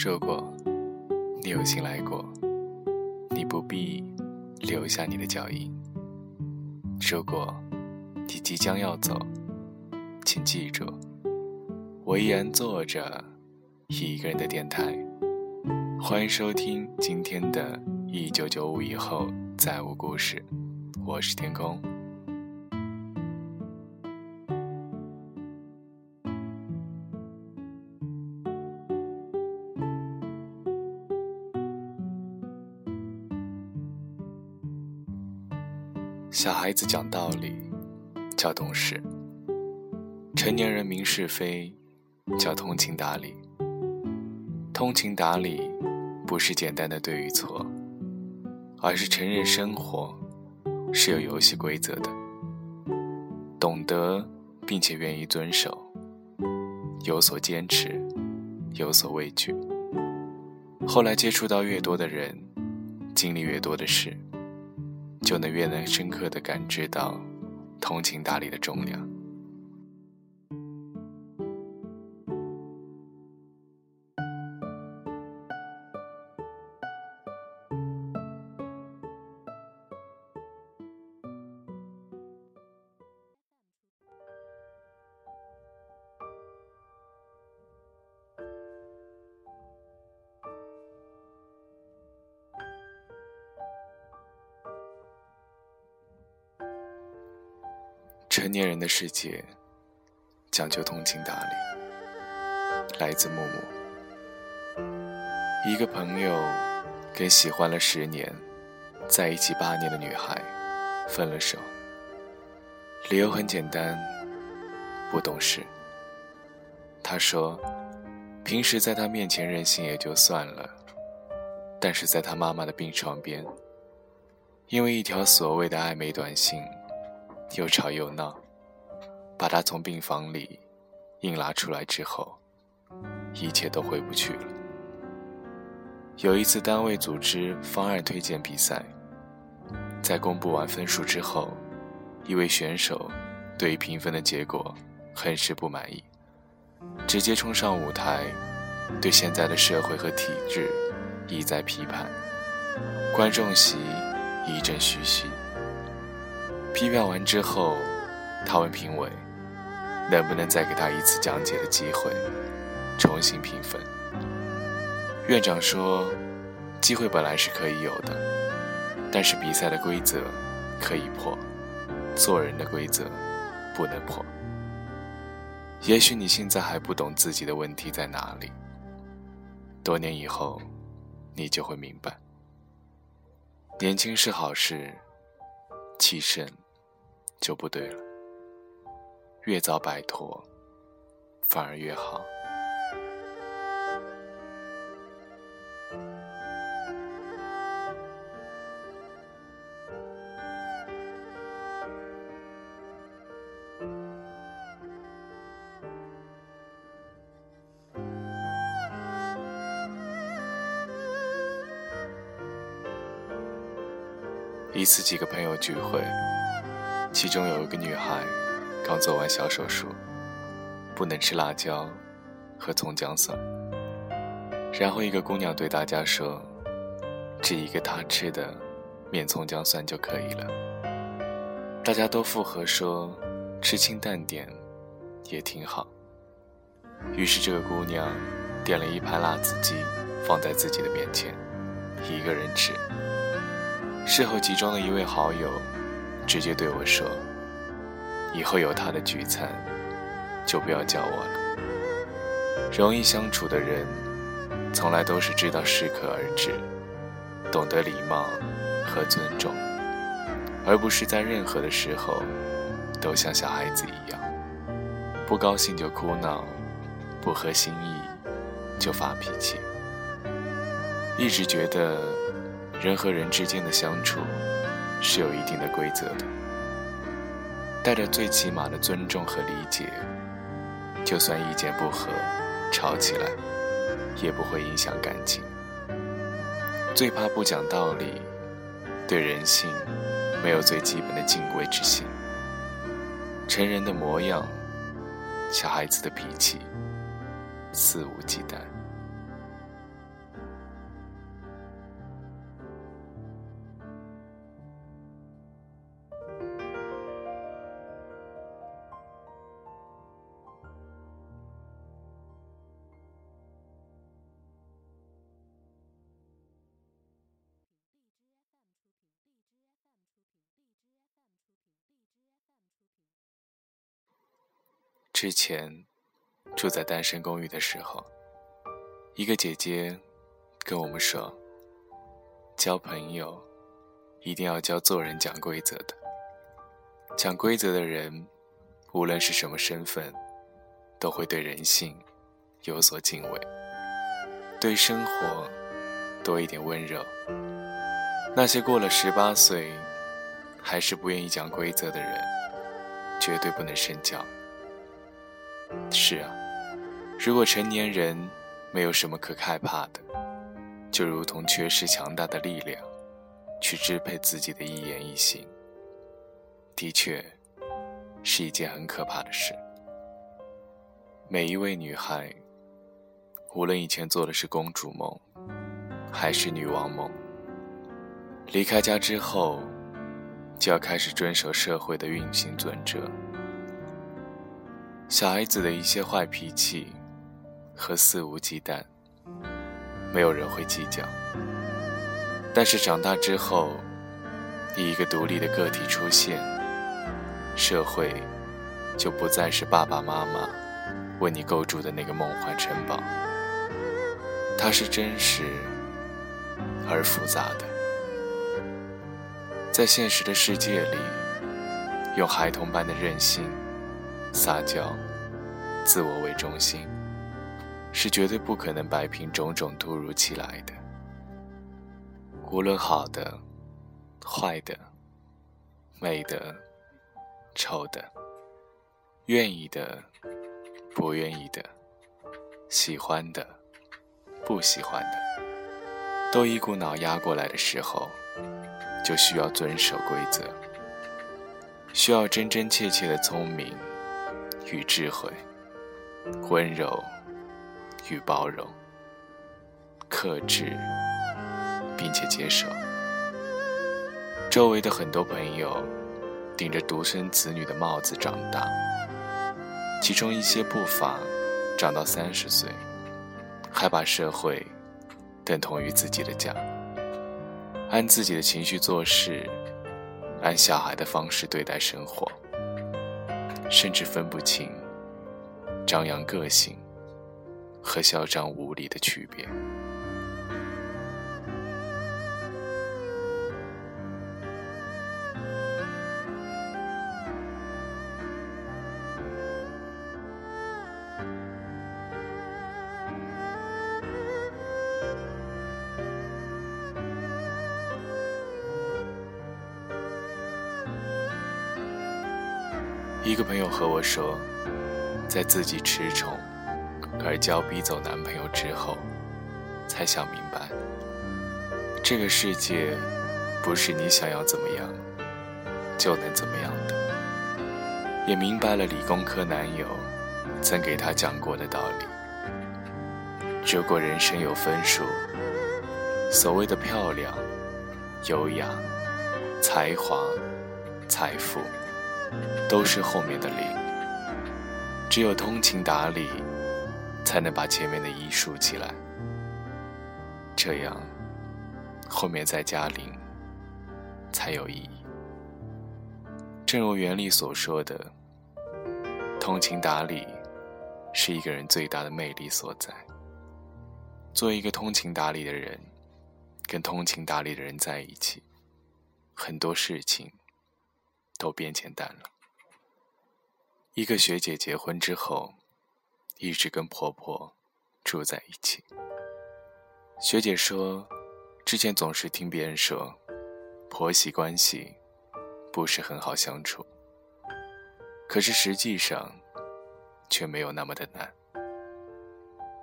说过，你有幸来过，你不必留下你的脚印。说过，你即将要走，请记住，我依然坐着一个人的电台。欢迎收听今天的《一九九五以后再无故事》，我是天空。小孩子讲道理，叫懂事；成年人明是非，叫通情达理。通情达理，不是简单的对与错，而是承认生活是有游戏规则的，懂得并且愿意遵守，有所坚持，有所畏惧。后来接触到越多的人，经历越多的事。就能越能深刻的感知到通情达理的重量。成年人的世界讲究通情达理。来自木木，一个朋友跟喜欢了十年、在一起八年的女孩分了手，理由很简单，不懂事。他说，平时在他面前任性也就算了，但是在他妈妈的病床边，因为一条所谓的暧昧短信。又吵又闹，把他从病房里硬拉出来之后，一切都回不去了。有一次单位组织方案推荐比赛，在公布完分数之后，一位选手对于评分的结果很是不满意，直接冲上舞台，对现在的社会和体制一再批判，观众席一阵嘘嘘。批判完之后，他问评委：“能不能再给他一次讲解的机会，重新评分？”院长说：“机会本来是可以有的，但是比赛的规则可以破，做人的规则不能破。也许你现在还不懂自己的问题在哪里，多年以后，你就会明白。年轻是好事。”气盛就不对了，越早摆脱，反而越好。一次，几个朋友聚会，其中有一个女孩刚做完小手术，不能吃辣椒和葱姜蒜。然后一个姑娘对大家说：“吃一个她吃的，面葱姜蒜就可以了。”大家都附和说：“吃清淡点，也挺好。”于是这个姑娘点了一盘辣子鸡，放在自己的面前，一个人吃。事后，其中的一位好友直接对我说：“以后有他的聚餐，就不要叫我了。”容易相处的人，从来都是知道适可而止，懂得礼貌和尊重，而不是在任何的时候都像小孩子一样，不高兴就哭闹，不合心意就发脾气。一直觉得。人和人之间的相处是有一定的规则的，带着最起码的尊重和理解，就算意见不合、吵起来，也不会影响感情。最怕不讲道理，对人性没有最基本的敬畏之心。成人的模样，小孩子的脾气，肆无忌惮。之前住在单身公寓的时候，一个姐姐跟我们说：“交朋友一定要教做人讲规则的。讲规则的人，无论是什么身份，都会对人性有所敬畏，对生活多一点温柔。那些过了十八岁还是不愿意讲规则的人，绝对不能深交。”是啊，如果成年人没有什么可害怕的，就如同缺失强大的力量，去支配自己的一言一行，的确是一件很可怕的事。每一位女孩，无论以前做的是公主梦，还是女王梦，离开家之后，就要开始遵守社会的运行准则。小孩子的一些坏脾气和肆无忌惮，没有人会计较。但是长大之后，以一个独立的个体出现，社会就不再是爸爸妈妈为你构筑的那个梦幻城堡，它是真实而复杂的。在现实的世界里，用孩童般的任性。撒娇、自我为中心，是绝对不可能摆平种种突如其来的。无论好的、坏的、美的、丑的、愿意的、不愿意的、喜欢的、不喜欢的，都一股脑压过来的时候，就需要遵守规则，需要真真切切的聪明。与智慧，温柔与包容，克制并且接受。周围的很多朋友顶着独生子女的帽子长大，其中一些不乏长到三十岁，还把社会等同于自己的家，按自己的情绪做事，按小孩的方式对待生活。甚至分不清张扬个性和嚣张无礼的区别。一个朋友和我说，在自己吃宠而娇逼走男朋友之后，才想明白，这个世界不是你想要怎么样就能怎么样的。也明白了理工科男友曾给他讲过的道理：如果人生有分数，所谓的漂亮、优雅、才华、财富。都是后面的零，只有通情达理，才能把前面的一竖起来。这样，后面再加零，才有意义。正如原理所说的，通情达理是一个人最大的魅力所在。做一个通情达理的人，跟通情达理的人在一起，很多事情。都变简单了。一个学姐结婚之后，一直跟婆婆住在一起。学姐说，之前总是听别人说，婆媳关系不是很好相处。可是实际上，却没有那么的难。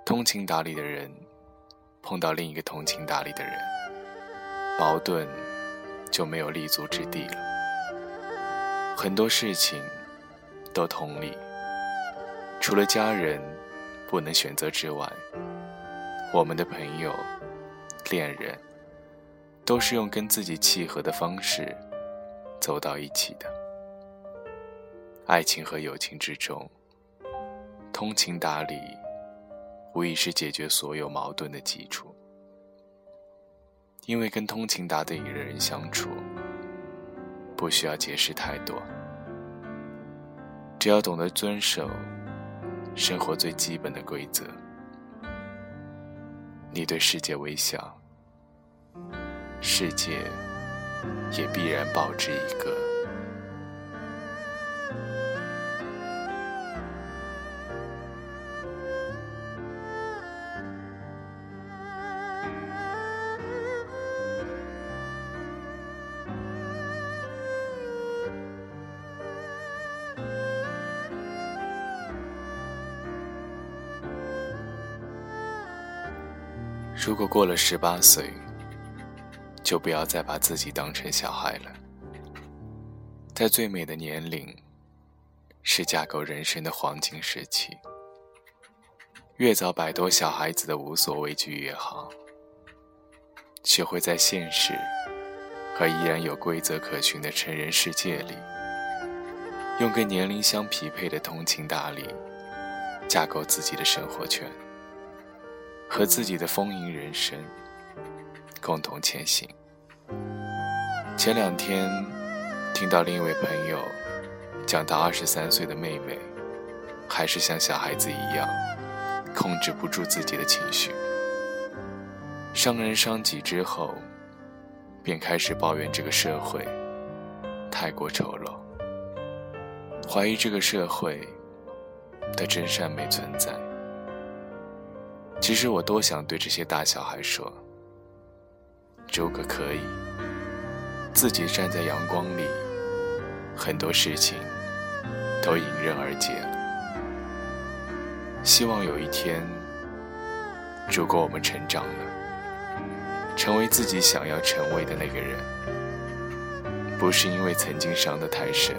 通情达理的人，碰到另一个通情达理的人，矛盾就没有立足之地了。很多事情都同理，除了家人不能选择之外，我们的朋友、恋人都是用跟自己契合的方式走到一起的。爱情和友情之中，通情达理无疑是解决所有矛盾的基础，因为跟通情达理的人相处。不需要解释太多，只要懂得遵守生活最基本的规则。你对世界微笑，世界也必然报之以歌。如果过了十八岁，就不要再把自己当成小孩了。在最美的年龄，是架构人生的黄金时期。越早摆脱小孩子的无所畏惧越好。学会在现实和依然有规则可循的成人世界里，用跟年龄相匹配的通情达理，架构自己的生活圈。和自己的丰盈人生共同前行。前两天听到另一位朋友讲到，二十三岁的妹妹还是像小孩子一样控制不住自己的情绪，伤人伤己之后，便开始抱怨这个社会太过丑陋，怀疑这个社会的真善美存在。其实我多想对这些大小孩说：如果可以，自己站在阳光里，很多事情都迎刃而解。希望有一天，如果我们成长了，成为自己想要成为的那个人，不是因为曾经伤得太深，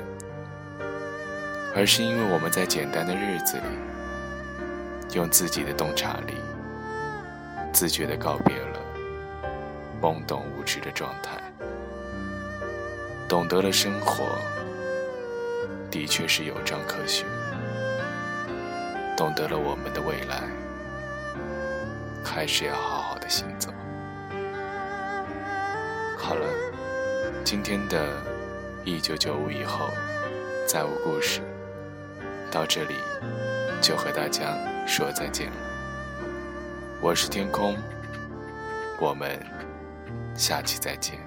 而是因为我们在简单的日子里。用自己的洞察力，自觉地告别了懵懂无知的状态，懂得了生活的确是有章可循，懂得了我们的未来还是要好好的行走。好了，今天的一九九五以后再无故事，到这里就和大家。说再见了，我是天空，我们下期再见。